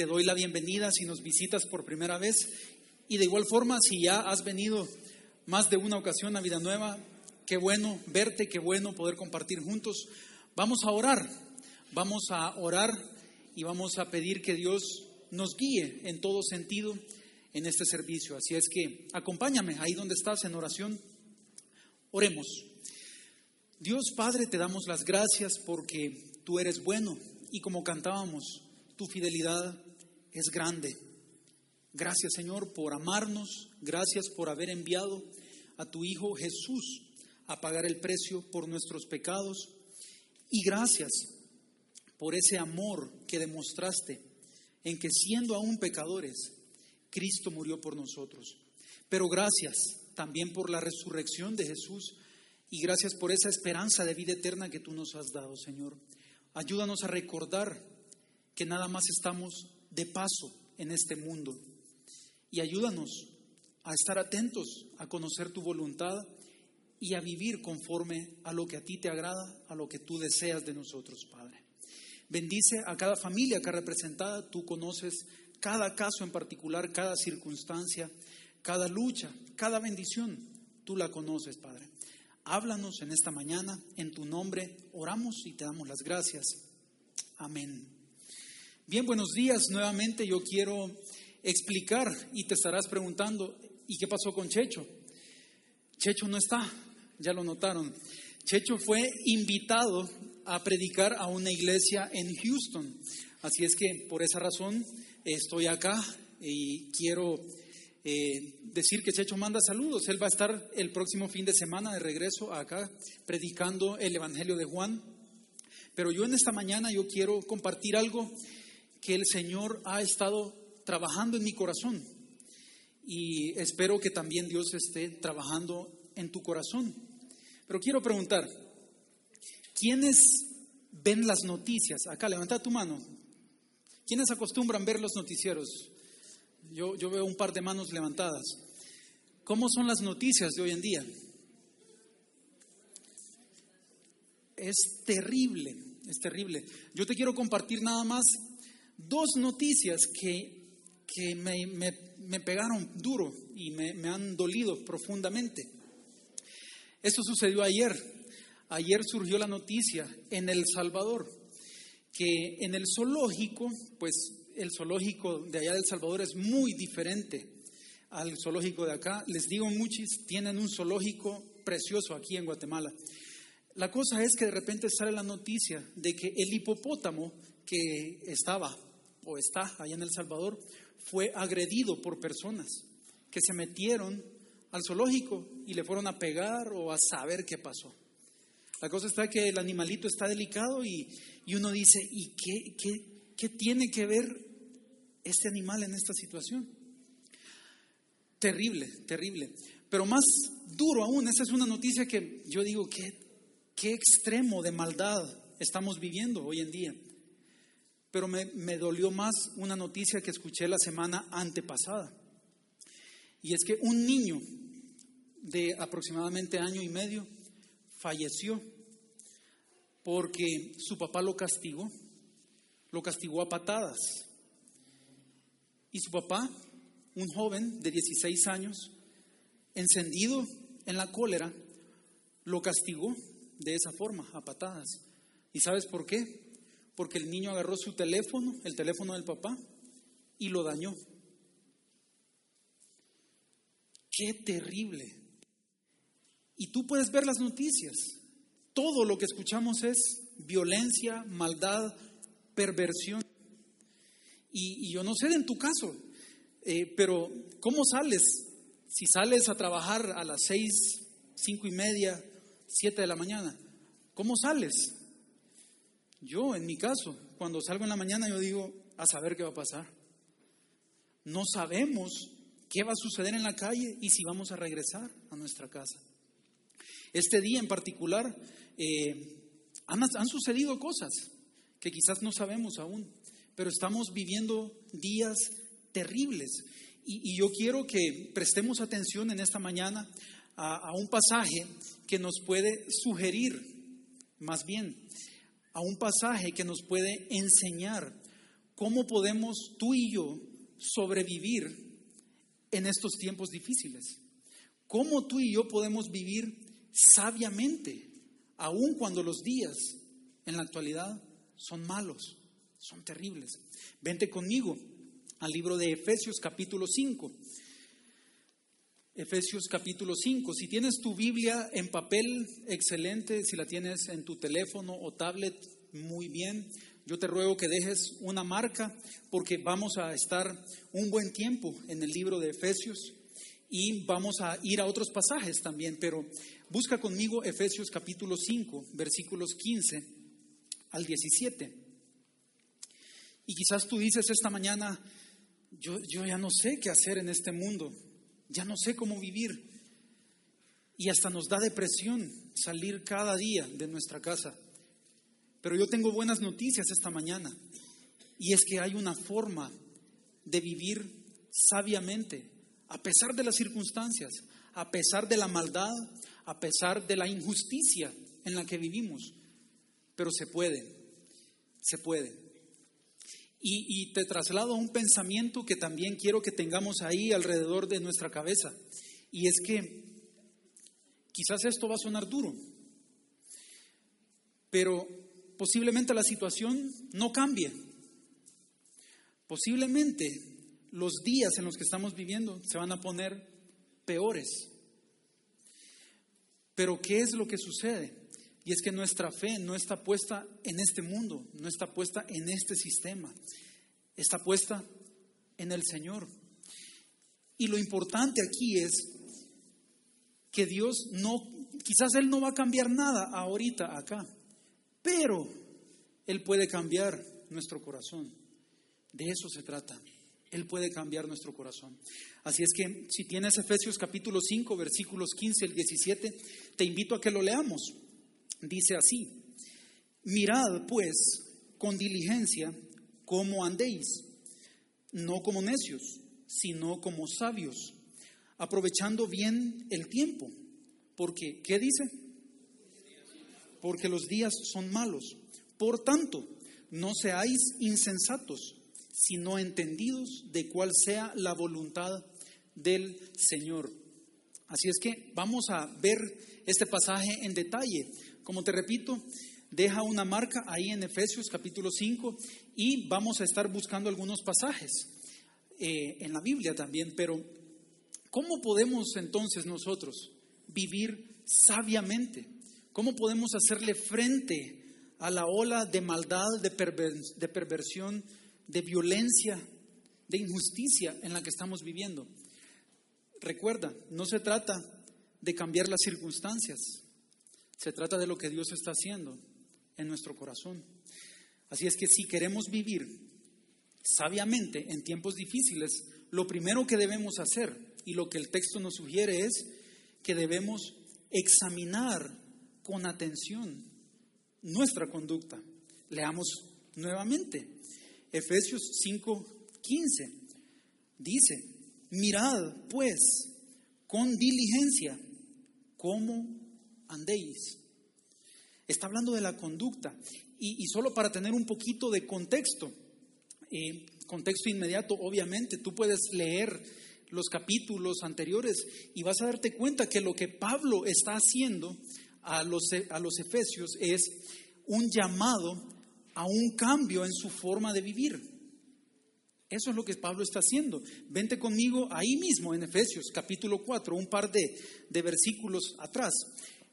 te doy la bienvenida si nos visitas por primera vez y de igual forma si ya has venido más de una ocasión a Vida Nueva, qué bueno verte, qué bueno poder compartir juntos. Vamos a orar, vamos a orar y vamos a pedir que Dios nos guíe en todo sentido en este servicio. Así es que acompáñame ahí donde estás en oración. Oremos. Dios Padre, te damos las gracias porque tú eres bueno y como cantábamos, tu fidelidad es grande. Gracias Señor por amarnos, gracias por haber enviado a tu Hijo Jesús a pagar el precio por nuestros pecados y gracias por ese amor que demostraste en que siendo aún pecadores, Cristo murió por nosotros. Pero gracias también por la resurrección de Jesús y gracias por esa esperanza de vida eterna que tú nos has dado, Señor. Ayúdanos a recordar que nada más estamos de paso en este mundo. Y ayúdanos a estar atentos, a conocer tu voluntad y a vivir conforme a lo que a ti te agrada, a lo que tú deseas de nosotros, Padre. Bendice a cada familia acá representada, tú conoces cada caso en particular, cada circunstancia, cada lucha, cada bendición, tú la conoces, Padre. Háblanos en esta mañana, en tu nombre oramos y te damos las gracias. Amén. Bien, buenos días. Nuevamente yo quiero explicar y te estarás preguntando, ¿y qué pasó con Checho? Checho no está, ya lo notaron. Checho fue invitado a predicar a una iglesia en Houston. Así es que por esa razón estoy acá y quiero eh, decir que Checho manda saludos. Él va a estar el próximo fin de semana de regreso acá predicando el Evangelio de Juan. Pero yo en esta mañana yo quiero compartir algo que el Señor ha estado trabajando en mi corazón y espero que también Dios esté trabajando en tu corazón. Pero quiero preguntar, ¿quiénes ven las noticias? Acá, levanta tu mano. ¿Quiénes acostumbran ver los noticieros? Yo, yo veo un par de manos levantadas. ¿Cómo son las noticias de hoy en día? Es terrible, es terrible. Yo te quiero compartir nada más dos noticias que, que me, me, pegaron duro y me, me han dolido profundamente. Esto sucedió ayer. Ayer surgió la noticia en El Salvador que en el zoológico, pues el zoológico de allá del Salvador es muy diferente al zoológico de acá. Les digo, muchos tienen un zoológico precioso aquí en Guatemala. La cosa es que de repente sale la noticia de que el hipopótamo que estaba o está allá en El Salvador fue agredido por personas que se metieron al zoológico y le fueron a pegar o a saber qué pasó. La cosa está que el animalito está delicado y, uno dice, ¿y qué, qué, qué tiene que ver este animal en esta situación? Terrible, terrible. Pero más duro aún, esa es una noticia que yo digo, ¿qué, qué extremo de maldad estamos viviendo hoy en día? Pero me, dolió más una noticia que escuché la semana antepasada. Y es que un niño de aproximadamente año y medio falleció porque su papá lo castigó, lo castigó a patadas. Y su papá, un joven de 16 años, encendido en la cólera, lo castigó de esa forma, a patadas. ¿Y sabes por qué? Porque el niño agarró su teléfono, el teléfono del papá, y lo dañó. Qué terrible. Y tú puedes ver las noticias. Todo lo que escuchamos es violencia, maldad, perversión. Y, yo no sé en tu caso, eh, pero ¿cómo sales? Si sales a trabajar a las seis, cinco y media, siete de la mañana, ¿cómo sales? Yo, en mi caso, cuando salgo en la mañana, yo digo, a saber qué va a pasar. No sabemos qué va a suceder en la calle y si vamos a regresar a nuestra casa. Este día en particular eh, han, sucedido cosas que quizás no sabemos aún, pero estamos viviendo días terribles. Y, yo quiero que prestemos atención en esta mañana a, un pasaje que nos puede sugerir, más bien, a un pasaje que nos puede enseñar cómo podemos tú y yo sobrevivir en estos tiempos difíciles. Cómo tú y yo podemos vivir sabiamente, aun cuando los días en la actualidad son malos, son terribles. Vente conmigo al libro de Efesios capítulo 5. Efesios capítulo 5. Si tienes tu Biblia en papel, excelente. Si la tienes en tu teléfono o tablet, muy bien. Yo te ruego que dejes una marca porque vamos a estar un buen tiempo en el libro de Efesios y vamos a ir a otros pasajes también, pero busca conmigo Efesios capítulo 5, versículos 15 al 17. Y quizás tú dices esta mañana, yo, yo ya no sé qué hacer en este mundo, ya no sé cómo vivir. Y hasta nos da depresión salir cada día de nuestra casa. Pero yo tengo buenas noticias esta mañana y es que hay una forma de vivir sabiamente, a pesar de las circunstancias, a pesar de la maldad, a pesar de la injusticia en la que vivimos. Pero se puede, se puede. Y, te traslado a un pensamiento que también quiero que tengamos ahí alrededor de nuestra cabeza. Y es que quizás esto va a sonar duro, pero posiblemente la situación no cambie. Posiblemente los días en los que estamos viviendo se van a poner peores. Pero ¿qué es lo que sucede? Y es que nuestra fe no está puesta en este mundo, no está puesta en este sistema, está puesta en el Señor. Y lo importante aquí es que Dios no, quizás Él no va a cambiar nada ahorita acá, pero Él puede cambiar nuestro corazón. De eso se trata. Él puede cambiar nuestro corazón. Así es que si tienes Efesios capítulo 5, versículos 15 al 17, te invito a que lo leamos. Dice así, mirad pues con diligencia cómo andéis, no como necios, sino como sabios, aprovechando bien el tiempo. Porque, ¿qué dice? porque los días son malos. Por tanto, no seáis insensatos, sino entendidos de cuál sea la voluntad del Señor. Así es que vamos a ver este pasaje en detalle. Como te repito, deja una marca ahí en Efesios capítulo 5 y vamos a estar buscando algunos pasajes eh, en la Biblia también. Pero, ¿cómo podemos entonces nosotros vivir sabiamente? ¿Cómo podemos hacerle frente a la ola de maldad, de, perversión, de violencia, de injusticia en la que estamos viviendo? Recuerda, no se trata de cambiar las circunstancias, se trata de lo que Dios está haciendo en nuestro corazón. Así es que si queremos vivir sabiamente en tiempos difíciles, lo primero que debemos hacer y lo que el texto nos sugiere es que debemos examinar con atención nuestra conducta. Leamos nuevamente. Efesios 5:15 dice, mirad pues con diligencia cómo andéis. Está hablando de la conducta. Y, solo para tener un poquito de contexto, eh, contexto inmediato, obviamente, tú puedes leer los capítulos anteriores y vas a darte cuenta que lo que Pablo está haciendo a los, a los efesios es un llamado a un cambio en su forma de vivir. Eso es lo que Pablo está haciendo. Vente conmigo ahí mismo en Efesios capítulo 4, un par de, de versículos atrás.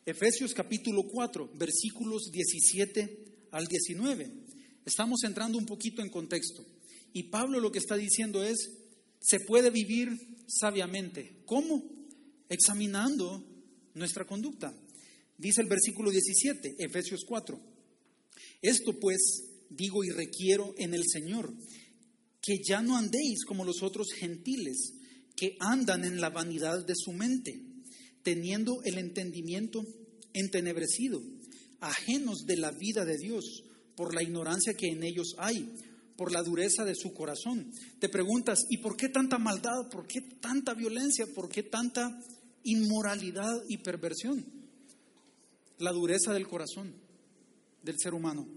Efesios capítulo 4, versículos 17 al 19. Estamos entrando un poquito en contexto. Y Pablo lo que está diciendo es, se puede vivir sabiamente. ¿Cómo? Examinando nuestra conducta. Dice el versículo 17, Efesios 4. Esto pues digo y requiero en el Señor, que ya no andéis como los otros gentiles, que andan en la vanidad de su mente, teniendo el entendimiento entenebrecido, ajenos de la vida de Dios, por la ignorancia que en ellos hay, por la dureza de su corazón. Te preguntas, ¿y por qué tanta maldad? ¿Por qué tanta violencia? ¿Por qué tanta inmoralidad y perversión? la dureza del corazón del ser humano.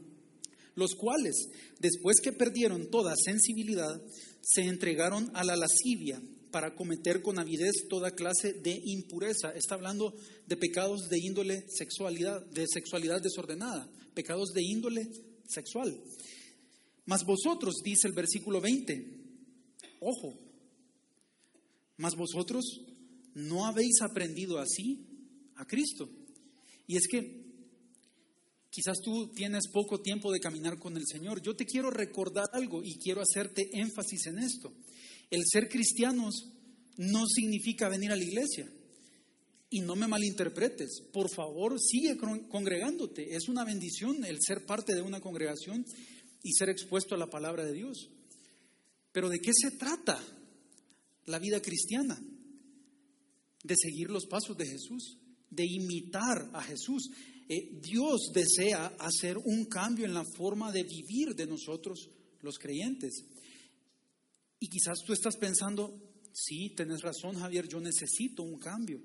Los cuales, después que perdieron toda sensibilidad, se entregaron a la lascivia para cometer con avidez toda clase de impureza. Está hablando de pecados de índole sexualidad, de sexualidad desordenada, pecados de índole sexual. Mas vosotros, dice el versículo 20, ojo, mas vosotros no habéis aprendido así a Cristo. Y es que quizás tú tienes poco tiempo de caminar con el Señor. Yo te quiero recordar algo y quiero hacerte énfasis en esto. El ser cristianos no significa venir a la iglesia. Y no me malinterpretes, por favor, sigue congregándote. Es una bendición el ser parte de una congregación y ser expuesto a la palabra de Dios. Pero ¿de qué se trata la vida cristiana? De seguir los pasos de Jesús, de imitar a Jesús. Dios desea hacer un cambio en la forma de vivir de nosotros los creyentes. Y quizás tú estás pensando, sí, tenés razón Javier, yo necesito un cambio.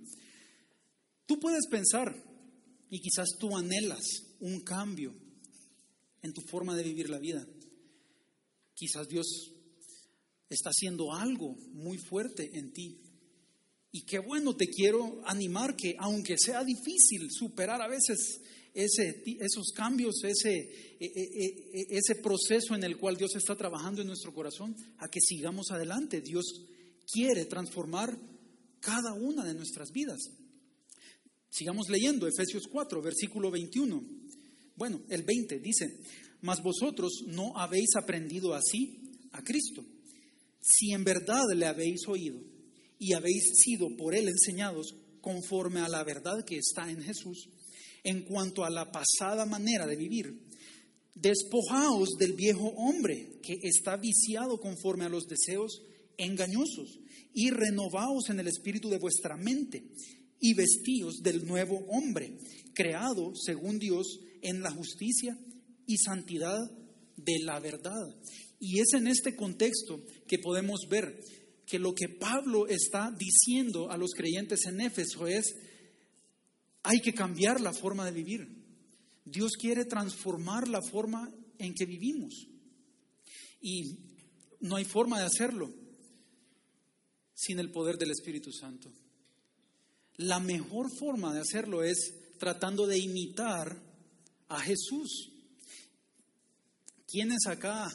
Tú puedes pensar, y quizás tú anhelas un cambio en tu forma de vivir la vida. Quizás Dios está haciendo algo muy fuerte en ti. Y qué bueno, te quiero animar que aunque sea difícil superar a veces ese, esos cambios, ese, e, e, e, ese proceso en el cual Dios está trabajando en nuestro corazón, a que sigamos adelante. Dios quiere transformar cada una de nuestras vidas. Sigamos leyendo Efesios 4, versículo 21. Bueno, el 20 dice, mas vosotros no habéis aprendido así a Cristo. Si en verdad le habéis oído y habéis sido por él enseñados conforme a la verdad que está en Jesús, en cuanto a la pasada manera de vivir. Despojaos del viejo hombre que está viciado conforme a los deseos engañosos y renovaos en el espíritu de vuestra mente y vestíos del nuevo hombre, creado según Dios en la justicia y santidad de la verdad. Y es en este contexto que podemos ver que lo que Pablo está diciendo a los creyentes en Éfeso es, hay que cambiar la forma de vivir. Dios quiere transformar la forma en que vivimos. Y no hay forma de hacerlo sin el poder del Espíritu Santo. La mejor forma de hacerlo es tratando de imitar a Jesús. ¿Quiénes acá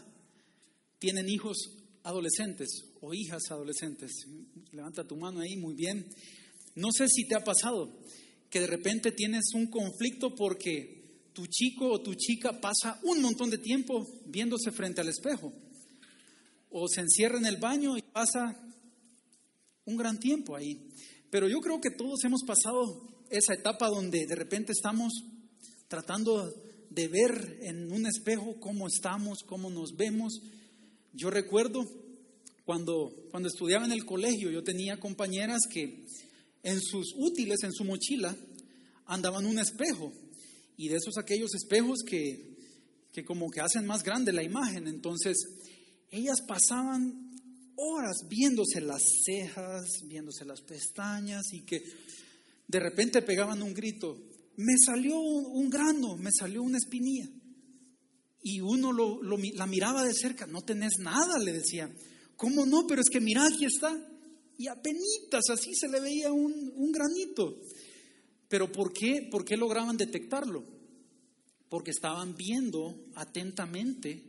tienen hijos adolescentes o hijas adolescentes? Levanta tu mano ahí, muy bien. No sé si te ha pasado, que de repente tienes un conflicto porque tu chico o tu chica pasa un montón de tiempo viéndose frente al espejo. O se encierra en el baño y pasa un gran tiempo ahí. Pero yo creo que todos hemos pasado esa etapa donde de repente estamos tratando de ver en un espejo cómo estamos, cómo nos vemos. Yo recuerdo cuando, cuando estudiaba en el colegio, yo tenía compañeras que en sus útiles, en su mochila, andaban un espejo. Y de esos aquellos espejos que, que como que hacen más grande la imagen. Entonces, ellas pasaban horas viéndose las cejas, viéndose las pestañas y que de repente pegaban un grito, me salió un grano, me salió una espinilla. Y uno la miraba de cerca, no tenés nada, le decía. ¿Cómo no? Pero es que mira, aquí está y apenas así se le veía un, granito. Pero ¿por qué? ¿Por qué lograban detectarlo? Porque estaban viendo atentamente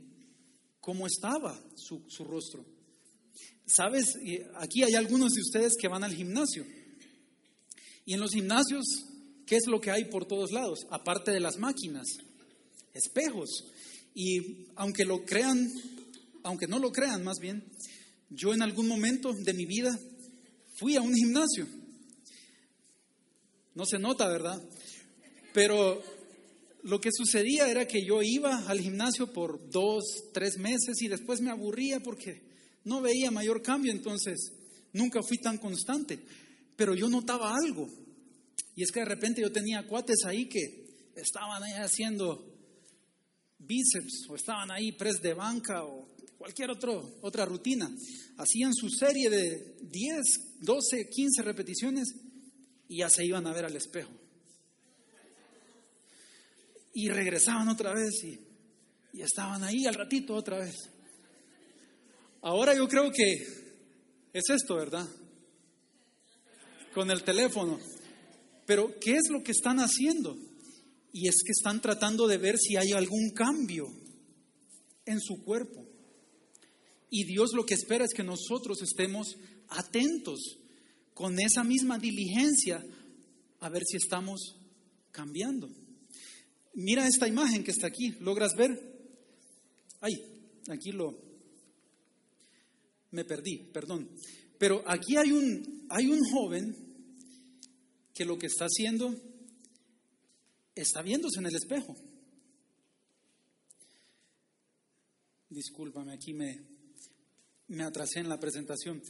cómo estaba su, su rostro. Sabes, aquí hay algunos de ustedes que van al gimnasio. Y en los gimnasios, ¿qué es lo que hay por todos lados? Aparte de las máquinas, espejos. Y aunque lo crean, aunque no lo crean más bien, yo en algún momento de mi vida fui a un gimnasio. No se nota, ¿verdad? Pero lo que sucedía era que yo iba al gimnasio por dos, tres meses y después me aburría porque no veía mayor cambio, entonces nunca fui tan constante. Pero yo notaba algo. Y es que de repente yo tenía cuates ahí que estaban ahí haciendo bíceps o estaban ahí pres de banca o cualquier otro, otra rutina. Hacían su serie de 10, 12, 15 repeticiones y ya se iban a ver al espejo. Y regresaban otra vez y Y estaban ahí al ratito otra vez. Ahora yo creo que es esto, ¿verdad? Con el teléfono. Pero, ¿qué es lo que están haciendo? Y es que están tratando de ver si hay algún cambio en su cuerpo. Y Dios lo que espera es que nosotros estemos atentos con esa misma diligencia a ver si estamos cambiando. Mira esta imagen que está aquí, ¿logras ver? Ay, aquí lo me perdí, perdón. Pero aquí hay un hay un joven que lo que está haciendo está viéndose en el espejo. Discúlpame, aquí me, me atrasé en la presentación.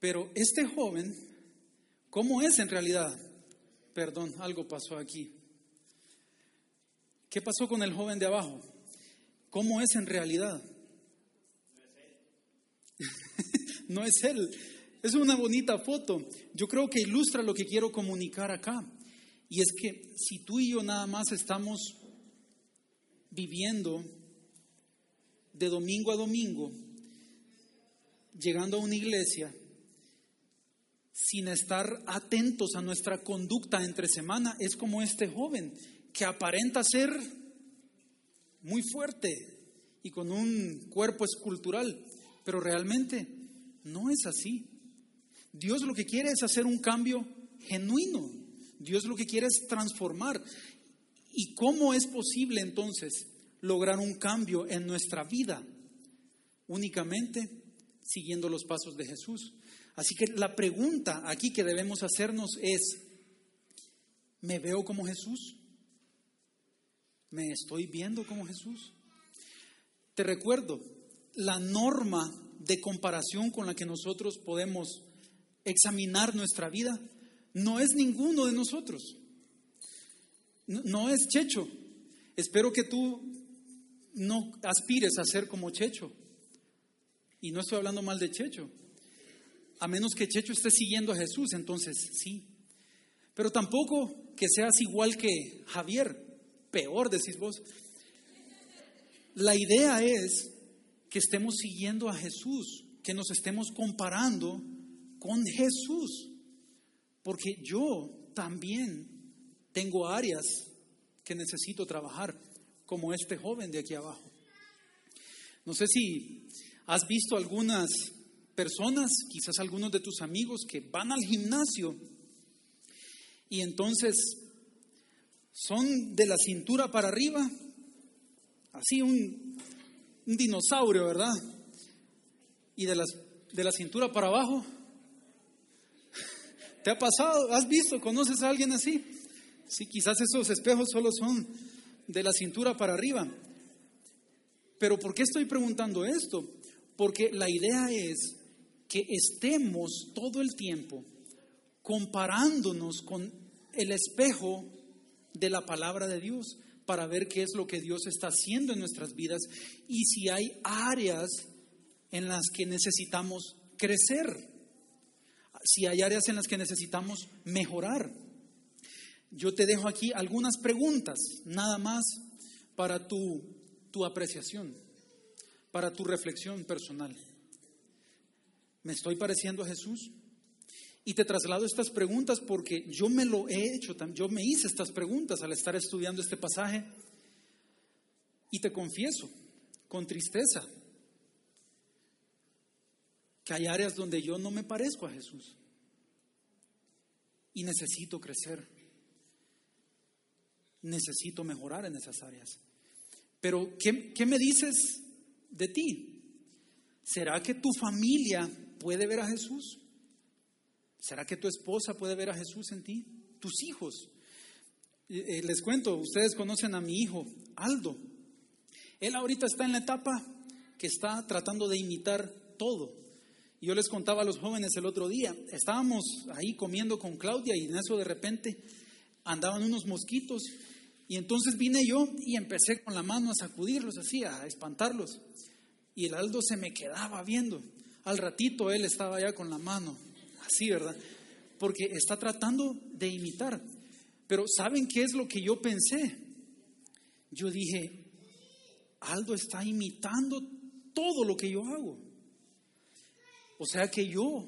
Pero este joven, ¿cómo es en realidad? Perdón, algo pasó aquí. ¿Qué pasó con el joven de abajo? ¿Cómo es en realidad? no es él. Es una bonita foto. Yo creo que ilustra lo que quiero comunicar acá. Y es que si tú y yo nada más estamos viviendo de domingo a domingo, llegando a una iglesia, sin estar atentos a nuestra conducta entre semana, es como este joven que aparenta ser muy fuerte y con un cuerpo escultural, pero realmente no es así. Dios lo que quiere es hacer un cambio genuino. Dios lo que quiere es transformar. ¿Y cómo es posible entonces lograr un cambio en nuestra vida? Únicamente siguiendo los pasos de Jesús. Así que la pregunta aquí que debemos hacernos es, ¿me veo como Jesús? ¿Me estoy viendo como Jesús? Te recuerdo, la norma de comparación con la que nosotros podemos examinar nuestra vida no es ninguno de nosotros. No, es Checho. Espero que tú no aspires a ser como Checho. Y no estoy hablando mal de Checho. A menos que Checho esté siguiendo a Jesús, entonces sí. Pero tampoco que seas igual que Javier. Peor, decís vos. La idea es que estemos siguiendo a Jesús, que nos estemos comparando con Jesús. Porque yo también tengo áreas que necesito trabajar, como este joven de aquí abajo. No sé si has visto algunas personas, quizás algunos de tus amigos, que van al gimnasio y entonces son de la cintura para arriba, así un, dinosaurio, ¿verdad? Y de, las, de la cintura para abajo, ¿Te ha pasado? ¿Has visto? ¿Conoces a alguien así? Sí, quizás esos espejos solo son de la cintura para arriba. Pero ¿por qué estoy preguntando esto? Porque la idea es que estemos todo el tiempo comparándonos con el espejo de la palabra de Dios para ver qué es lo que Dios está haciendo en nuestras vidas y si hay áreas en las que necesitamos crecer si hay áreas en las que necesitamos mejorar. Yo te dejo aquí algunas preguntas, nada más para tu, tu apreciación, para tu reflexión personal. ¿Me estoy pareciendo a Jesús? Y te traslado estas preguntas porque yo me lo he hecho, yo me hice estas preguntas al estar estudiando este pasaje. Y te confieso, con tristeza, que hay áreas donde yo no me parezco a Jesús y necesito crecer. Necesito mejorar en esas áreas. Pero, ¿qué, ¿qué, me dices de ti? ¿Será que tu familia puede ver a Jesús? ¿Será que tu esposa puede ver a Jesús en ti? ¿Tus hijos? Eh, les cuento, ustedes conocen a mi hijo, Aldo. Él ahorita está en la etapa que está tratando de imitar todo. Yo les contaba a los jóvenes el otro día, estábamos ahí comiendo con Claudia y en eso de repente andaban unos mosquitos y entonces vine yo y empecé con la mano a sacudirlos así, a espantarlos. Y el Aldo se me quedaba viendo. Al ratito él estaba ya con la mano, así, ¿verdad? Porque está tratando de imitar. Pero ¿saben qué es lo que yo pensé? yo dije, Aldo está imitando todo lo que yo hago. O sea que yo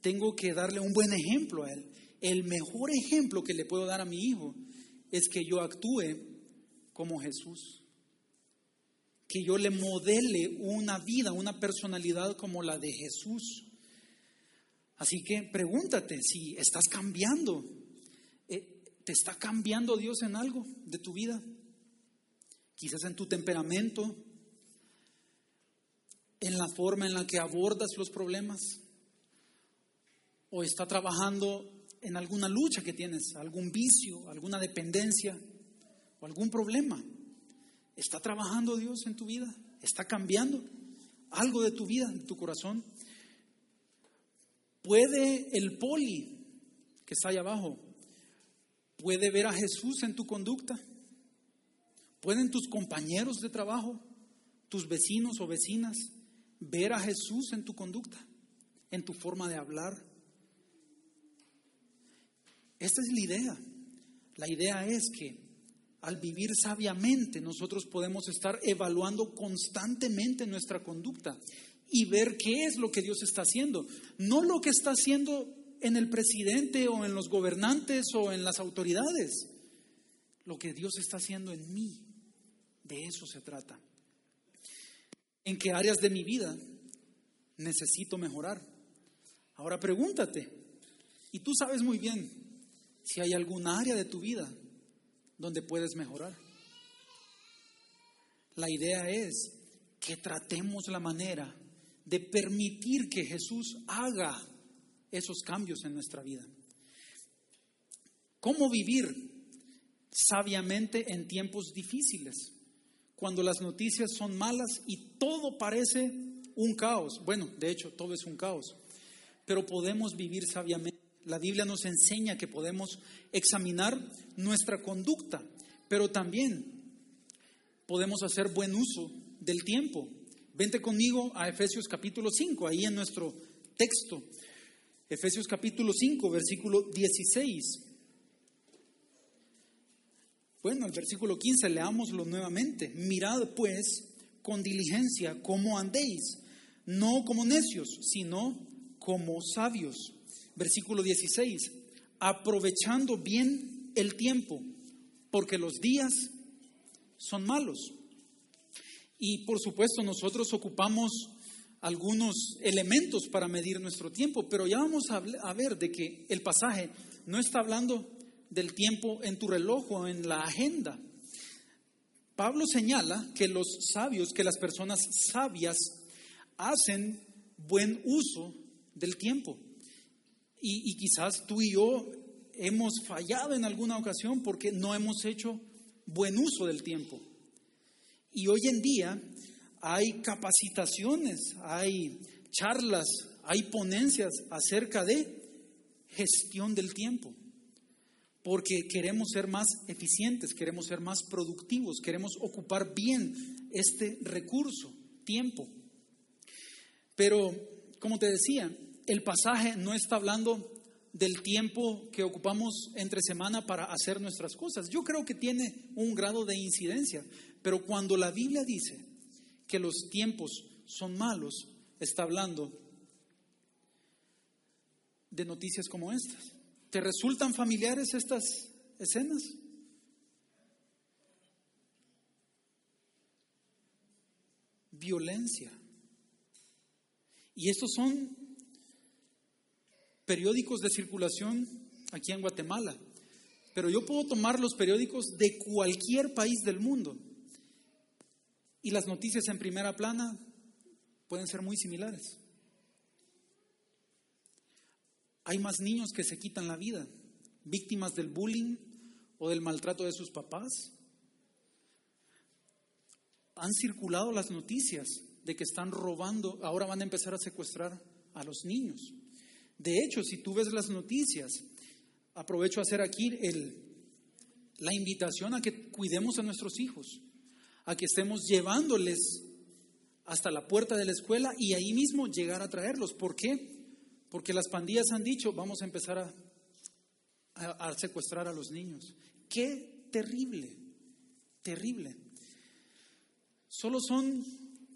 tengo que darle un buen ejemplo a él. El mejor ejemplo que le puedo dar a mi hijo es que yo actúe como Jesús. Que yo le modele una vida, una personalidad como la de Jesús. Así que pregúntate si estás cambiando. Eh, ¿Te está cambiando Dios en algo de tu vida? Quizás en tu temperamento, en la forma en la que abordas los problemas. O está trabajando en alguna lucha que tienes, algún vicio, alguna dependencia o algún problema. ¿Está trabajando Dios en tu vida? ¿Está cambiando algo de tu vida, de tu corazón? ¿Puede el poli que está ahí abajo, puede ver a Jesús en tu conducta? ¿Pueden tus compañeros de trabajo, tus vecinos o vecinas, ver a Jesús en tu conducta, en tu forma de hablar, esta es la idea. La idea es que al vivir sabiamente nosotros podemos estar evaluando constantemente nuestra conducta y ver qué es lo que Dios está haciendo. No lo que está haciendo en el presidente o en los gobernantes o en las autoridades. Lo que Dios está haciendo en mí. De eso se trata. ¿En qué áreas de mi vida necesito mejorar? Ahora pregúntate. Y tú sabes muy bien si hay algún área de tu vida donde puedes mejorar. La idea es que tratemos la manera de permitir que Jesús haga esos cambios en nuestra vida. ¿Cómo vivir sabiamente en tiempos difíciles? Cuando las noticias son malas y todo parece un caos. Bueno, de hecho, todo es un caos. Pero podemos vivir sabiamente la Biblia nos enseña que podemos examinar nuestra conducta, pero también podemos hacer buen uso del tiempo. Vente conmigo a Efesios capítulo 5, ahí en nuestro texto. Efesios capítulo 5, versículo 16. Bueno, el versículo 15, leámoslo nuevamente. Mirad pues con diligencia cómo andéis, no como necios, sino como sabios versículo 16, aprovechando bien el tiempo, porque los días son malos. Y por supuesto nosotros ocupamos algunos elementos para medir nuestro tiempo, pero ya vamos a ver de que el pasaje no está hablando del tiempo en tu reloj o en la agenda. Pablo señala que los sabios, que las personas sabias hacen buen uso del tiempo. Y, quizás tú y yo hemos fallado en alguna ocasión porque no hemos hecho buen uso del tiempo. Y hoy en día hay capacitaciones, hay charlas, hay ponencias acerca de gestión del tiempo. Porque queremos ser más eficientes, queremos ser más productivos, queremos ocupar bien este recurso, tiempo. Pero, como te decía, el pasaje no está hablando del tiempo que ocupamos entre semana para hacer nuestras cosas. Yo creo que tiene un grado de incidencia, pero cuando la Biblia dice que los tiempos son malos, está hablando de noticias como estas. ¿Te resultan familiares estas escenas? Violencia. Y estos son periódicos de circulación aquí en Guatemala, pero yo puedo tomar los periódicos de cualquier país del mundo y las noticias en primera plana pueden ser muy similares. Hay más niños que se quitan la vida, víctimas del bullying o del maltrato de sus papás. Han circulado las noticias de que están robando, ahora van a empezar a secuestrar a los niños. De hecho, si tú ves las noticias, aprovecho a hacer aquí el, la invitación a que cuidemos a nuestros hijos, a que estemos llevándoles hasta la puerta de la escuela y ahí mismo llegar a traerlos. ¿Por qué? Porque las pandillas han dicho, vamos a empezar a, a secuestrar a los niños. Qué terrible, Terrible. Solo son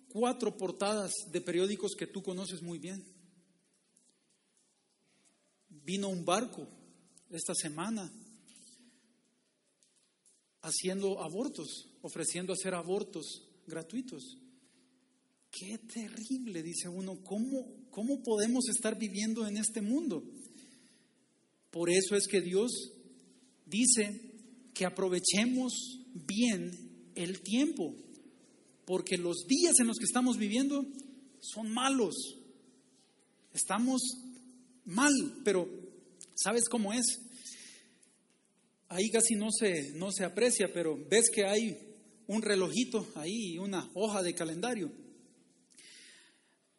cuatro portadas de periódicos que tú conoces muy bien. Vino un barco esta semana haciendo abortos, ofreciendo hacer abortos gratuitos. Qué terrible, dice uno, ¿cómo, cómo podemos estar viviendo en este mundo? Por eso es que Dios dice que aprovechemos bien el tiempo, porque los días en los que estamos viviendo son malos. Estamos mal, pero ¿sabes cómo es? ahí casi no se, no se aprecia, pero ves que hay un relojito ahí y una hoja de calendario.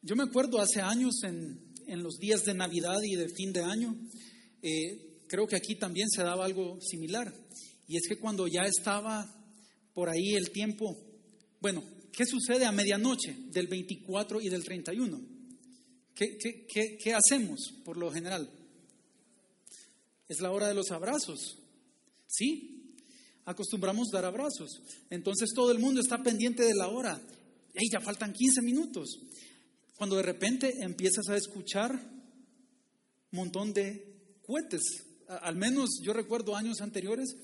Yo me acuerdo hace años en, en los días de Navidad y de fin de año, eh, creo que aquí también se daba algo similar. Y es que cuando ya estaba por ahí el tiempo, bueno, ¿qué sucede a medianoche del 24 y del 31? ¿Qué, qué, qué, hacemos por lo general? Es la hora de los abrazos. ¿Sí? Acostumbramos dar abrazos. Entonces todo el mundo está pendiente de la hora. ¡Ey, ya faltan 15 minutos! Cuando de repente empiezas a escuchar un montón de cohetes. Al menos yo recuerdo años anteriores,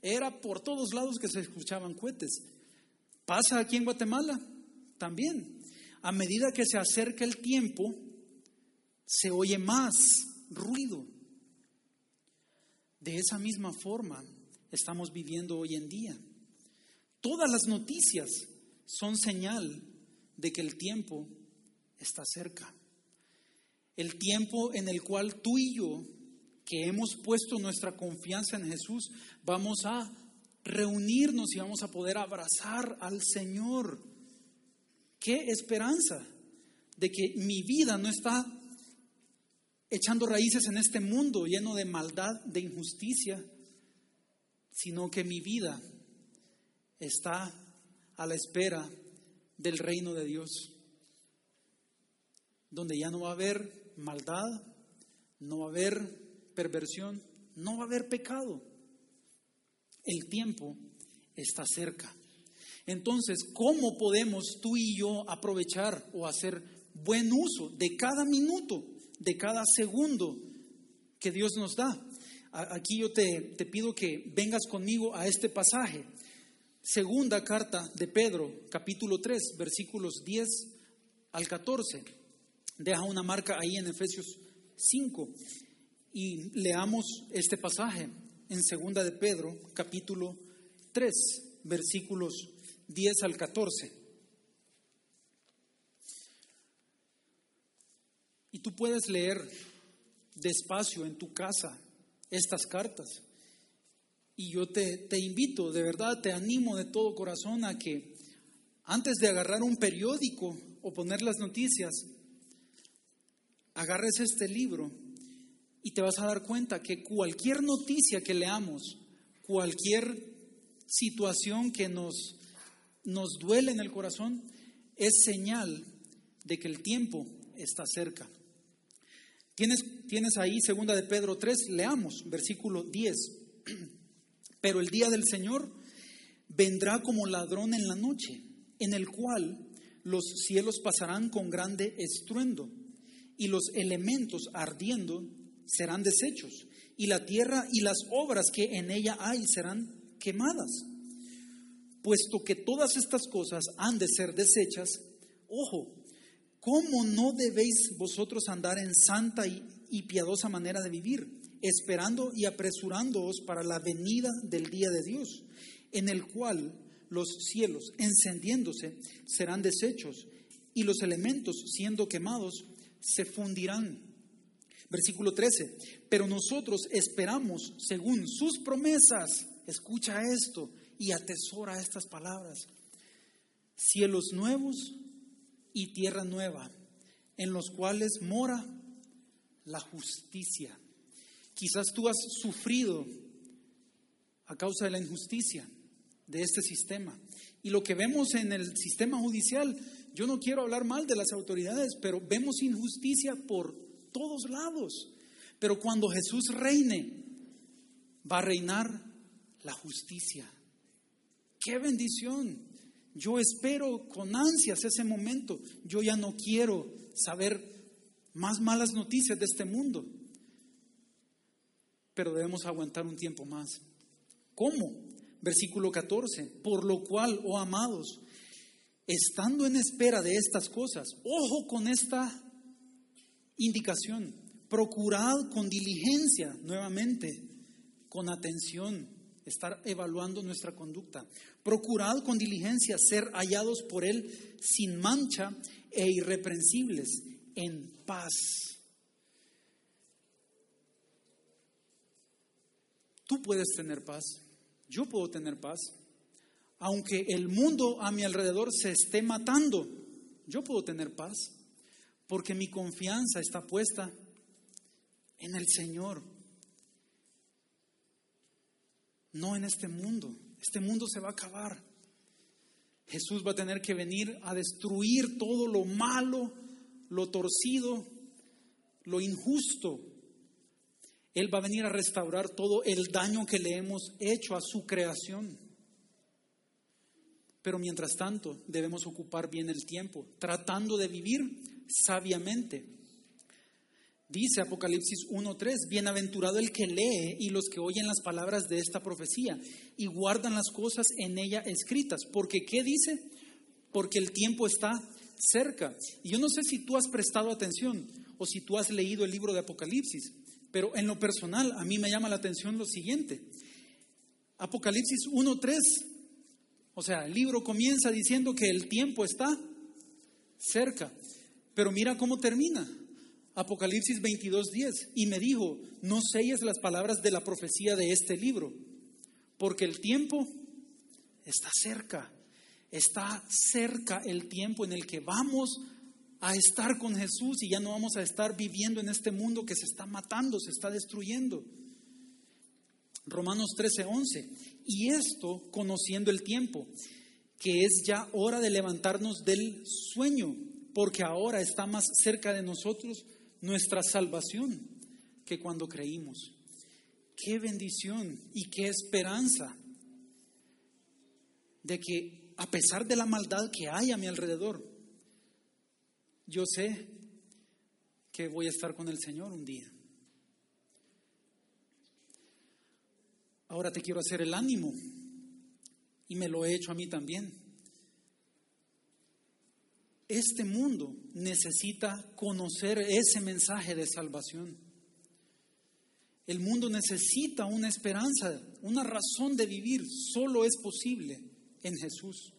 era por todos lados que se escuchaban cohetes. Pasa aquí en Guatemala también. A medida que se acerca el tiempo, se oye más ruido. De esa misma forma estamos viviendo hoy en día. Todas las noticias son señal de que el tiempo está cerca. El tiempo en el cual tú y yo, que hemos puesto nuestra confianza en Jesús, vamos a reunirnos y vamos a poder abrazar al Señor. Qué esperanza de que mi vida no está echando raíces en este mundo lleno de maldad, de injusticia, sino que mi vida está a la espera del reino de Dios, donde ya no va a haber maldad, no va a haber perversión, no va a haber pecado. El tiempo está cerca. Entonces, ¿cómo podemos tú y yo aprovechar o hacer buen uso de cada minuto de cada segundo que Dios nos da. Aquí yo te, te pido que vengas conmigo a este pasaje. Segunda carta de Pedro, capítulo 3, versículos 10 al 14. Deja una marca ahí en Efesios 5 y leamos este pasaje en Segunda de Pedro, capítulo 3, versículos 10 al 14. Y tú puedes leer despacio en tu casa estas cartas. Y yo te, te, invito, de verdad, te animo de todo corazón a que antes de agarrar un periódico o poner las noticias, agarres este libro y te vas a dar cuenta que cualquier noticia que leamos, cualquier situación que nos, nos duele en el corazón, es señal de que el tiempo está cerca. Tienes, ahí segunda de Pedro 3, leamos, versículo 10. Pero el día del Señor vendrá como ladrón en la noche, en el cual los cielos pasarán con grande estruendo, y los elementos ardiendo serán deshechos, y la tierra y las obras que en ella hay serán quemadas. Puesto que todas estas cosas han de ser deshechas, ojo, ¿Cómo no debéis vosotros andar en santa y, piadosa manera de vivir, esperando y apresurándoos para la venida del día de Dios, en el cual los cielos, encendiéndose, serán deshechos y los elementos, siendo quemados, se fundirán? Versículo 13. Pero nosotros esperamos según sus promesas. Escucha esto y atesora estas palabras. Cielos nuevos y tierra nueva, en los cuales mora la justicia. Quizás tú has sufrido a causa de la injusticia de este sistema. Y lo que vemos en el sistema judicial, yo no quiero hablar mal de las autoridades, pero vemos injusticia por todos lados. Pero cuando Jesús reine, va a reinar la justicia. qué bendición. Yo espero con ansias ese momento. Yo ya no quiero saber más malas noticias de este mundo. Pero debemos aguantar un tiempo más. ¿Cómo? Versículo 14. Por lo cual, oh amados, estando en espera de estas cosas, ojo con esta indicación, procurad con diligencia, nuevamente, con atención, estar evaluando nuestra conducta. Procurad con diligencia ser hallados por Él sin mancha e irreprensibles, en paz. Tú puedes tener paz, yo puedo tener paz. Aunque el mundo a mi alrededor se esté matando, yo puedo tener paz, porque mi confianza está puesta en el Señor no en este mundo. Este mundo se va a acabar. Jesús va a tener que venir a destruir todo lo malo, lo torcido, lo injusto. Él va a venir a restaurar todo el daño que le hemos hecho a su creación. Pero mientras tanto debemos ocupar bien el tiempo, tratando de vivir sabiamente Dice Apocalipsis 1.3, bienaventurado el que lee y los que oyen las palabras de esta profecía y guardan las cosas en ella escritas. Porque, ¿qué dice? Porque el tiempo está cerca. Y yo no sé si tú has prestado atención o si tú has leído el libro de Apocalipsis, pero en lo personal a mí me llama la atención lo siguiente. Apocalipsis 1.3, o sea, el libro comienza diciendo que el tiempo está cerca, pero mira cómo termina. Apocalipsis 22:10, y me dijo, no selles las palabras de la profecía de este libro, porque el tiempo está cerca, está cerca el tiempo en el que vamos a estar con Jesús y ya no vamos a estar viviendo en este mundo que se está matando, se está destruyendo. Romanos 13:11, y esto conociendo el tiempo, que es ya hora de levantarnos del sueño, porque ahora está más cerca de nosotros nuestra salvación que cuando creímos. Qué bendición y qué esperanza de que a pesar de la maldad que hay a mi alrededor, yo sé que voy a estar con el Señor un día. Ahora te quiero hacer el ánimo y me lo he hecho a mí también. Este mundo necesita conocer ese mensaje de salvación. El mundo necesita una esperanza, una razón de vivir. Solo es posible en Jesús.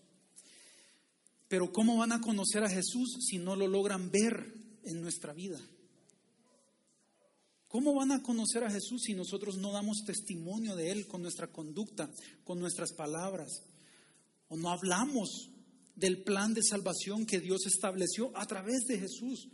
Pero ¿cómo van a conocer a Jesús si no lo logran ver en nuestra vida? ¿Cómo van a conocer a Jesús si nosotros no damos testimonio de Él con nuestra conducta, con nuestras palabras? O no hablamos del plan de salvación que Dios estableció a través de Jesús.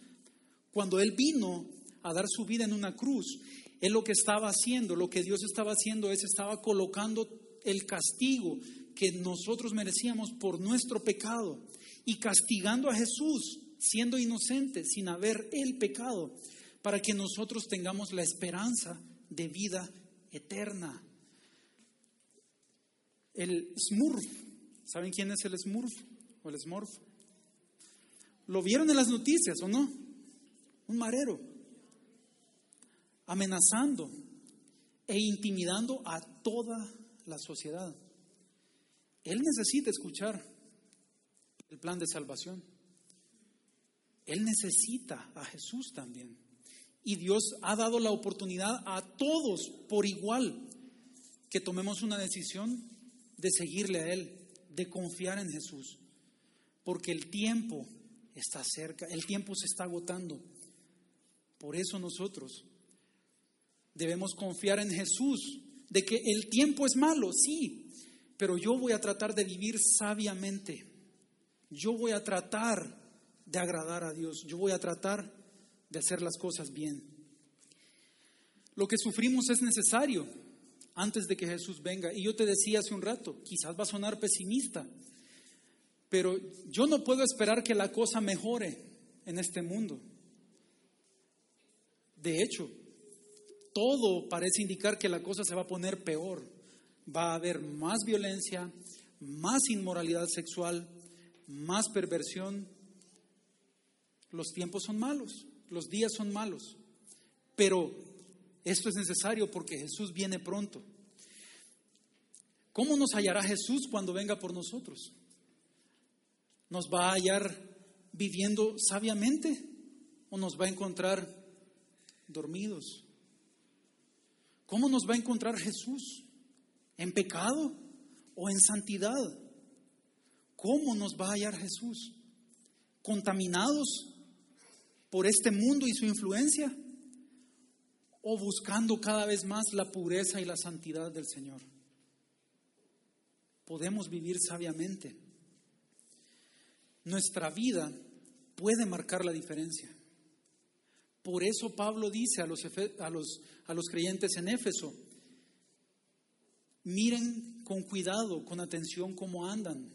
Cuando Él vino a dar su vida en una cruz, Él lo que estaba haciendo, lo que Dios estaba haciendo es estaba colocando el castigo que nosotros merecíamos por nuestro pecado y castigando a Jesús siendo inocente sin haber el pecado para que nosotros tengamos la esperanza de vida eterna. El Smurf, ¿saben quién es el Smurf? O el Smurf. ¿Lo vieron en las noticias o no? Un marero amenazando e intimidando a toda la sociedad. Él necesita escuchar el plan de salvación. Él necesita a Jesús también. Y Dios ha dado la oportunidad a todos por igual que tomemos una decisión de seguirle a Él, de confiar en Jesús porque el tiempo está cerca, el tiempo se está agotando. Por eso nosotros debemos confiar en Jesús, de que el tiempo es malo, sí, pero yo voy a tratar de vivir sabiamente. Yo voy a tratar de agradar a Dios, yo voy a tratar de hacer las cosas bien. Lo que sufrimos es necesario antes de que Jesús venga. Y yo te decía hace un rato, quizás va a sonar pesimista, pero yo no puedo esperar que la cosa mejore en este mundo. De hecho, todo parece indicar que la cosa se va a poner peor. Va a haber más violencia, más inmoralidad sexual, más perversión. Los tiempos son malos, los días son malos, pero esto es necesario porque Jesús viene pronto. ¿Cómo nos hallará Jesús cuando venga por nosotros? ¿Nos va a hallar viviendo sabiamente o nos va a encontrar dormidos? ¿Cómo nos va a encontrar Jesús? ¿En pecado o en santidad? ¿Cómo nos va a hallar Jesús? ¿Contaminados por este mundo y su influencia? ¿O buscando cada vez más la pureza y la santidad del Señor? Podemos vivir sabiamente. Nuestra vida puede marcar la diferencia. Por eso Pablo dice a los, a los, a los creyentes en Éfeso, miren con cuidado, con atención cómo andan.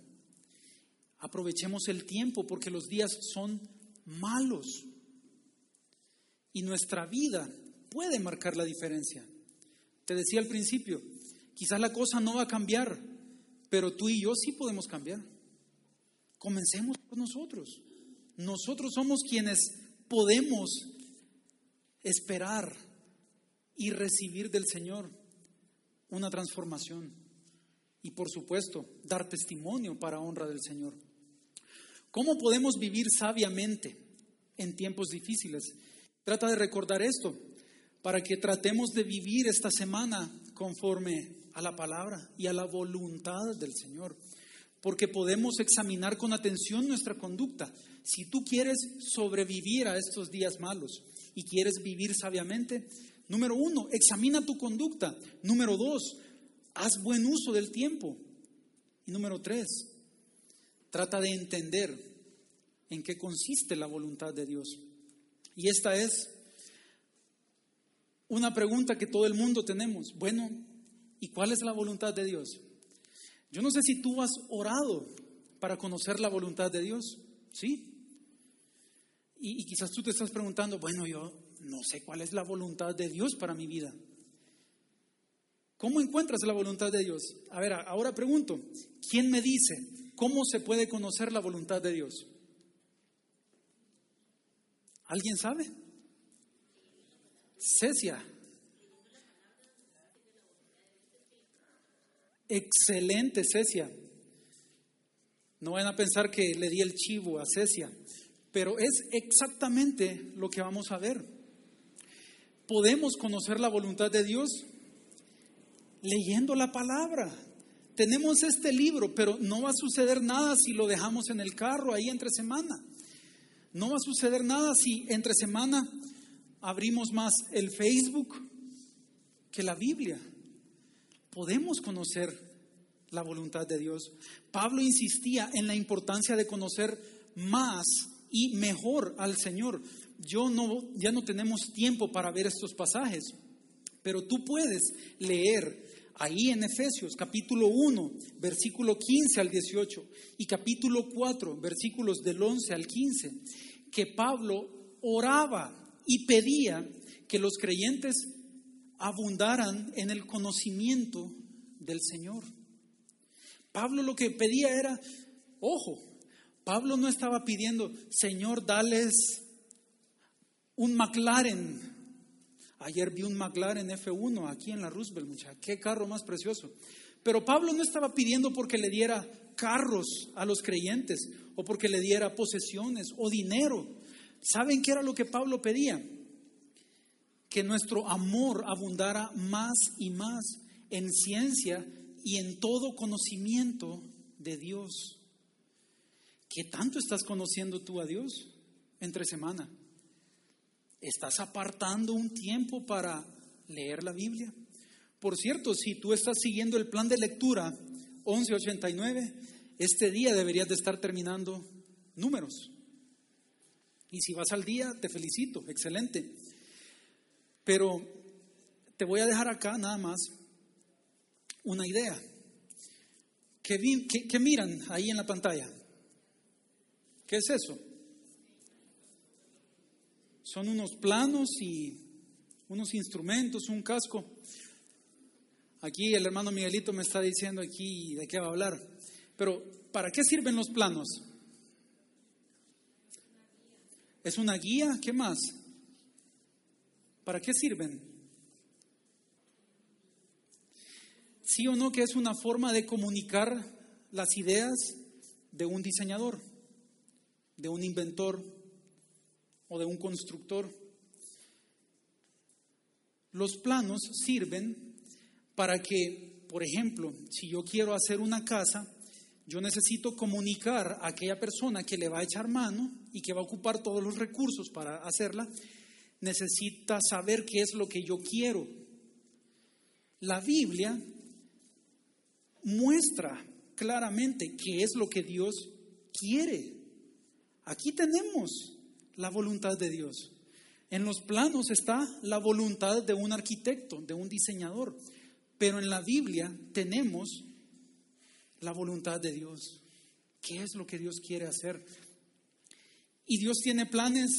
Aprovechemos el tiempo porque los días son malos. Y nuestra vida puede marcar la diferencia. Te decía al principio, quizás la cosa no va a cambiar, pero tú y yo sí podemos cambiar. Comencemos por nosotros. Nosotros somos quienes podemos esperar y recibir del Señor una transformación. Y por supuesto, dar testimonio para honra del Señor. ¿Cómo podemos vivir sabiamente en tiempos difíciles? Trata de recordar esto para que tratemos de vivir esta semana conforme a la palabra y a la voluntad del Señor, porque podemos examinar con atención nuestra conducta. Si tú quieres sobrevivir a estos días malos, y quieres vivir sabiamente, número uno, examina tu conducta. Número dos, haz buen uso del tiempo. Y número tres, trata de entender en qué consiste la voluntad de Dios. Y esta es una pregunta que todo el mundo tenemos. Bueno, ¿y cuál es la voluntad de Dios? Yo no sé si tú has orado para conocer la voluntad de Dios. ¿Sí? Y, quizás tú te estás preguntando, bueno, yo no sé cuál es la voluntad de Dios para mi vida. ¿Cómo encuentras la voluntad de Dios? A ver, ahora pregunto, ¿quién me dice cómo se puede conocer la voluntad de Dios? ¿Alguien sabe? Cecia. Excelente, Cecia. No van a pensar que le di el chivo a Cecia pero es exactamente lo que vamos a ver. Podemos conocer la voluntad de Dios leyendo la palabra. Tenemos este libro, pero no va a suceder nada si lo dejamos en el carro ahí entre semana. No va a suceder nada si entre semana abrimos más el Facebook que la Biblia. Podemos conocer la voluntad de Dios. Pablo insistía en la importancia de conocer más y mejor al Señor. Yo no, ya no tenemos tiempo para ver estos pasajes, pero tú puedes leer ahí en Efesios capítulo 1, versículo 15 al 18 y capítulo 4, versículos del 11 al 15, que Pablo oraba y pedía que los creyentes abundaran en el conocimiento del Señor. Pablo lo que pedía era, ojo, Pablo no estaba pidiendo, Señor, dales un McLaren. Ayer vi un McLaren F1 aquí en la Roosevelt, muchacha. Qué carro más precioso. Pero Pablo no estaba pidiendo porque le diera carros a los creyentes o porque le diera posesiones o dinero. ¿Saben qué era lo que Pablo pedía? Que nuestro amor abundara más y más en ciencia y en todo conocimiento de Dios. ¿Qué tanto estás conociendo tú a Dios entre semana? ¿Estás apartando un tiempo para leer la Biblia? Por cierto, si tú estás siguiendo el plan de lectura 1189, este día deberías de estar terminando números. Y si vas al día, te felicito, excelente. Pero te voy a dejar acá nada más una idea. ¿Qué, miran ahí en la pantalla? ¿Qué es eso? Son unos planos y unos instrumentos, un casco. Aquí el hermano Miguelito me está diciendo aquí de qué va a hablar. Pero, ¿para qué sirven los planos? ¿Es una guía? ¿Qué más? ¿Para qué sirven? ¿Sí o no que es una forma de comunicar las ideas de un diseñador, de un inventor o de un constructor? Los planos sirven para que, por ejemplo, si yo quiero hacer una casa, yo necesito comunicar a aquella persona que le va a echar mano y que va a ocupar todos los recursos para hacerla, necesita saber qué es lo que yo quiero. La Biblia muestra claramente qué es lo que Dios quiere. Aquí tenemos la voluntad de Dios. En los planos está la voluntad de un arquitecto, de un diseñador, pero en la Biblia tenemos la voluntad de Dios. ¿Qué es lo que Dios quiere hacer? Y Dios tiene planes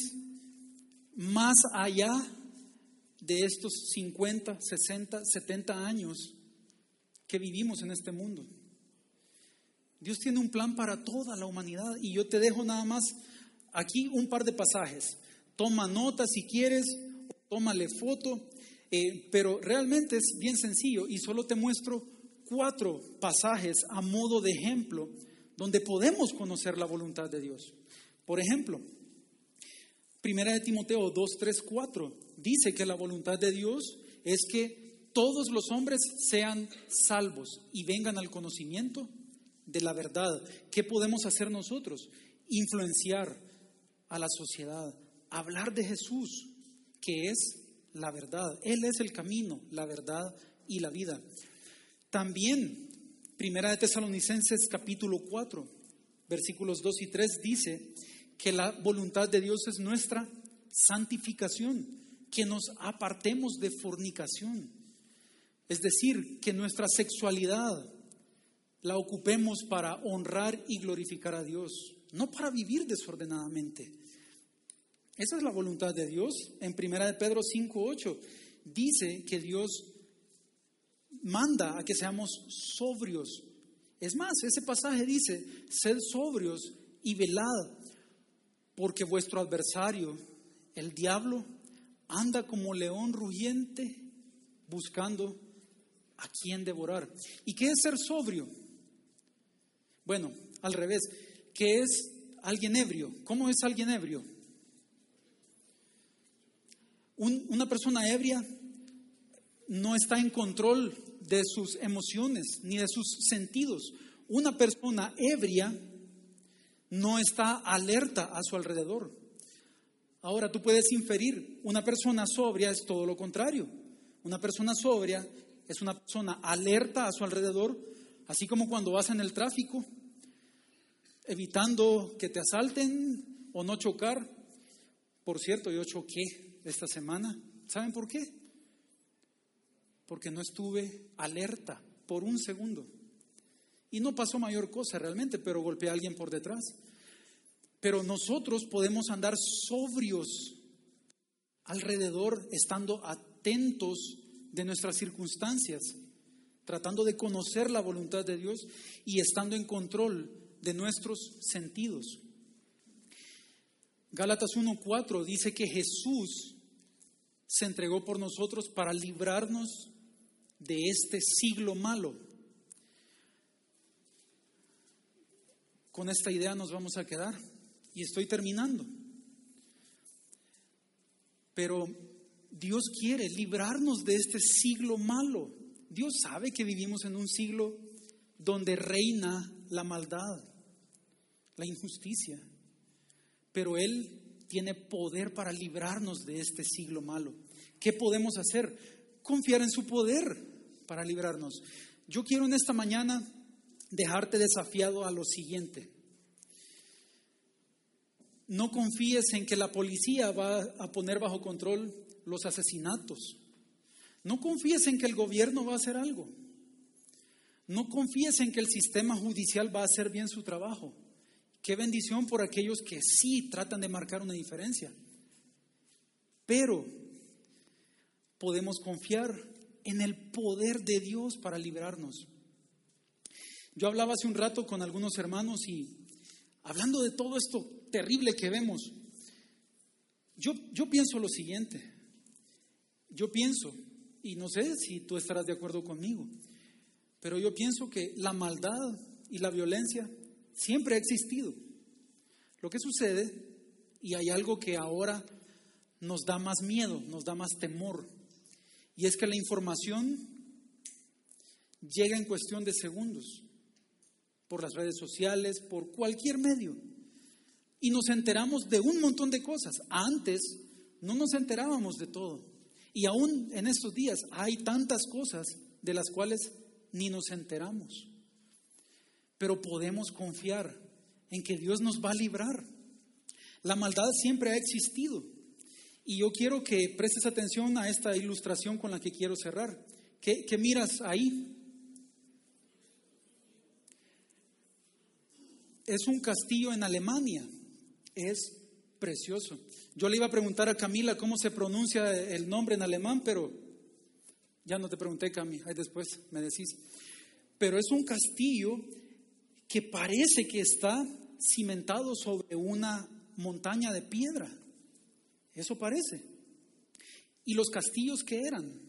más allá de estos 50, 60, 70 años que vivimos en este mundo. Dios tiene un plan para toda la humanidad y yo te dejo nada más aquí un par de pasajes. Toma nota si quieres, tómale foto, eh, pero realmente es bien sencillo y solo te muestro cuatro pasajes a modo de ejemplo donde podemos conocer la voluntad de Dios. Por ejemplo, Primera de Timoteo 2, 3, 4 dice que la voluntad de Dios es que todos los hombres sean salvos y vengan al conocimiento de la verdad. ¿Qué podemos hacer nosotros? Influenciar a la sociedad, hablar de Jesús, que es la verdad. Él es el camino, la verdad y la vida. También, Primera de Tesalonicenses capítulo 4, versículos 2 y 3 dice que la voluntad de Dios es nuestra santificación, que nos apartemos de fornicación. Es decir, que nuestra sexualidad la ocupemos para honrar y glorificar a Dios, no para vivir desordenadamente. Esa es la voluntad de Dios. En Primera de Pedro 5:8 dice que Dios manda a que seamos sobrios. Es más, ese pasaje dice, sed sobrios y velad, porque vuestro adversario, el diablo, anda como león rugiente buscando a quien devorar. ¿Y qué es ser sobrio? Bueno, al revés, ¿qué es alguien ebrio? ¿Cómo es alguien ebrio? una persona ebria no está en control de sus emociones ni de sus sentidos. Una persona ebria no está alerta a su alrededor. Ahora tú puedes inferir, una persona sobria es todo lo contrario. Una persona sobria es una persona alerta a su alrededor, así como cuando vas en el tráfico, evitando que te asalten o no chocar. Por cierto, yo choqué esta semana. ¿Saben por qué? porque no estuve alerta por un segundo. Y no pasó mayor cosa realmente, pero golpeé a alguien por detrás. Pero nosotros podemos andar sobrios alrededor, estando atentos de nuestras circunstancias, tratando de conocer la voluntad de Dios y estando en control de nuestros sentidos. Gálatas 1.4 dice que Jesús se entregó por nosotros para librarnos de este siglo malo. Con esta idea nos vamos a quedar y estoy terminando. Pero Dios quiere librarnos de este siglo malo. Dios sabe que vivimos en un siglo donde reina la maldad, la injusticia. Pero Él tiene poder para librarnos de este siglo malo. ¿Qué podemos hacer? Confiar en su poder para librarnos. Yo quiero en esta mañana dejarte desafiado a lo siguiente. No confíes en que la policía va a poner bajo control los asesinatos. No confíes en que el gobierno va a hacer algo. No confíes en que el sistema judicial va a hacer bien su trabajo. Qué bendición por aquellos que sí tratan de marcar una diferencia. Pero podemos confiar en el poder de Dios para librarnos. Yo hablaba hace un rato con algunos hermanos y hablando de todo esto terrible que vemos, yo, pienso lo siguiente, yo pienso, y no sé si tú estarás de acuerdo conmigo, pero yo pienso que la maldad y la violencia siempre ha existido. Lo que sucede, y hay algo que ahora nos da más miedo, nos da más temor, y es que la información llega en cuestión de segundos por las redes sociales, por cualquier medio. Y nos enteramos de un montón de cosas. Antes no nos enterábamos de todo. Y aún en estos días hay tantas cosas de las cuales ni nos enteramos. Pero podemos confiar en que Dios nos va a librar. La maldad siempre ha existido. Y yo quiero que prestes atención a esta ilustración con la que quiero cerrar. ¿Qué, qué miras ahí? Es un castillo en Alemania. Es precioso. Yo le iba a preguntar a Camila cómo se pronuncia el nombre en alemán, pero ya no te pregunté, Cami, después me decís. Pero es un castillo que parece que está cimentado sobre una montaña de piedra. Eso parece. ¿Y los castillos que eran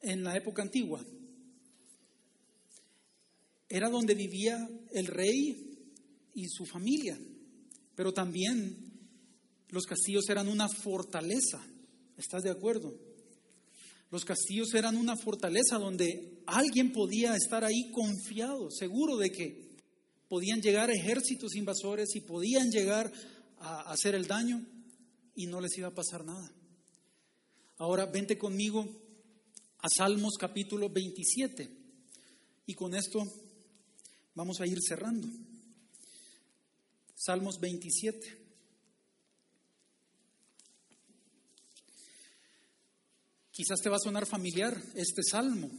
en la época antigua? Era donde vivía el rey y su familia. Pero también los castillos eran una fortaleza. ¿Estás de acuerdo? Los castillos eran una fortaleza donde alguien podía estar ahí confiado, seguro de que podían llegar ejércitos invasores y podían llegar a hacer el daño y no les iba a pasar nada. Ahora vente conmigo a Salmos capítulo 27 y con esto vamos a ir cerrando. Salmos 27. Quizás te va a sonar familiar este salmo.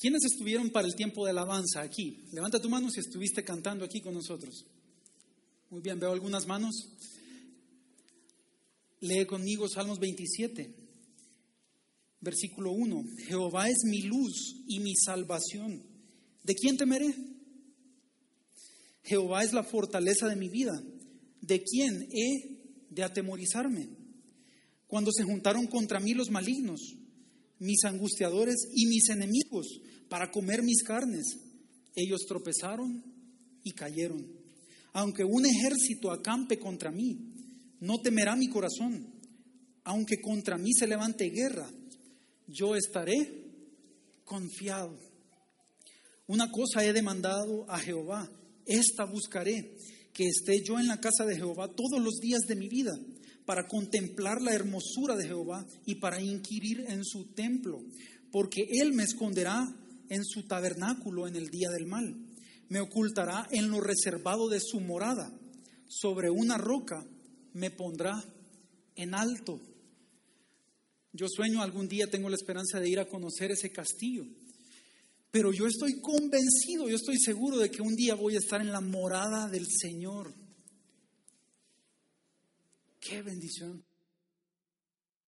¿Quiénes estuvieron para el tiempo de alabanza aquí? Levanta tu mano si estuviste cantando aquí con nosotros. Muy bien, veo algunas manos. Lee conmigo Salmos 27, versículo 1. Jehová es mi luz y mi salvación. ¿De quién temeré? Jehová es la fortaleza de mi vida. ¿De quién he de atemorizarme? Cuando se juntaron contra mí los malignos, mis angustiadores y mis enemigos, para comer mis carnes, ellos tropezaron y cayeron. Aunque un ejército acampe contra mí, no temerá mi corazón. Aunque contra mí se levante guerra, yo estaré confiado. Una cosa he demandado a Jehová esta buscaré, que esté yo en la casa de Jehová todos los días de mi vida, para contemplar la hermosura de Jehová y para inquirir en su templo, porque Él me esconderá en su tabernáculo en el día del mal, me ocultará en lo reservado de su morada, sobre una roca me pondrá en alto. Yo sueño algún día, tengo la esperanza de ir a conocer ese castillo pero yo estoy convencido, yo estoy seguro de que un día voy a estar en la morada del Señor. Qué bendición.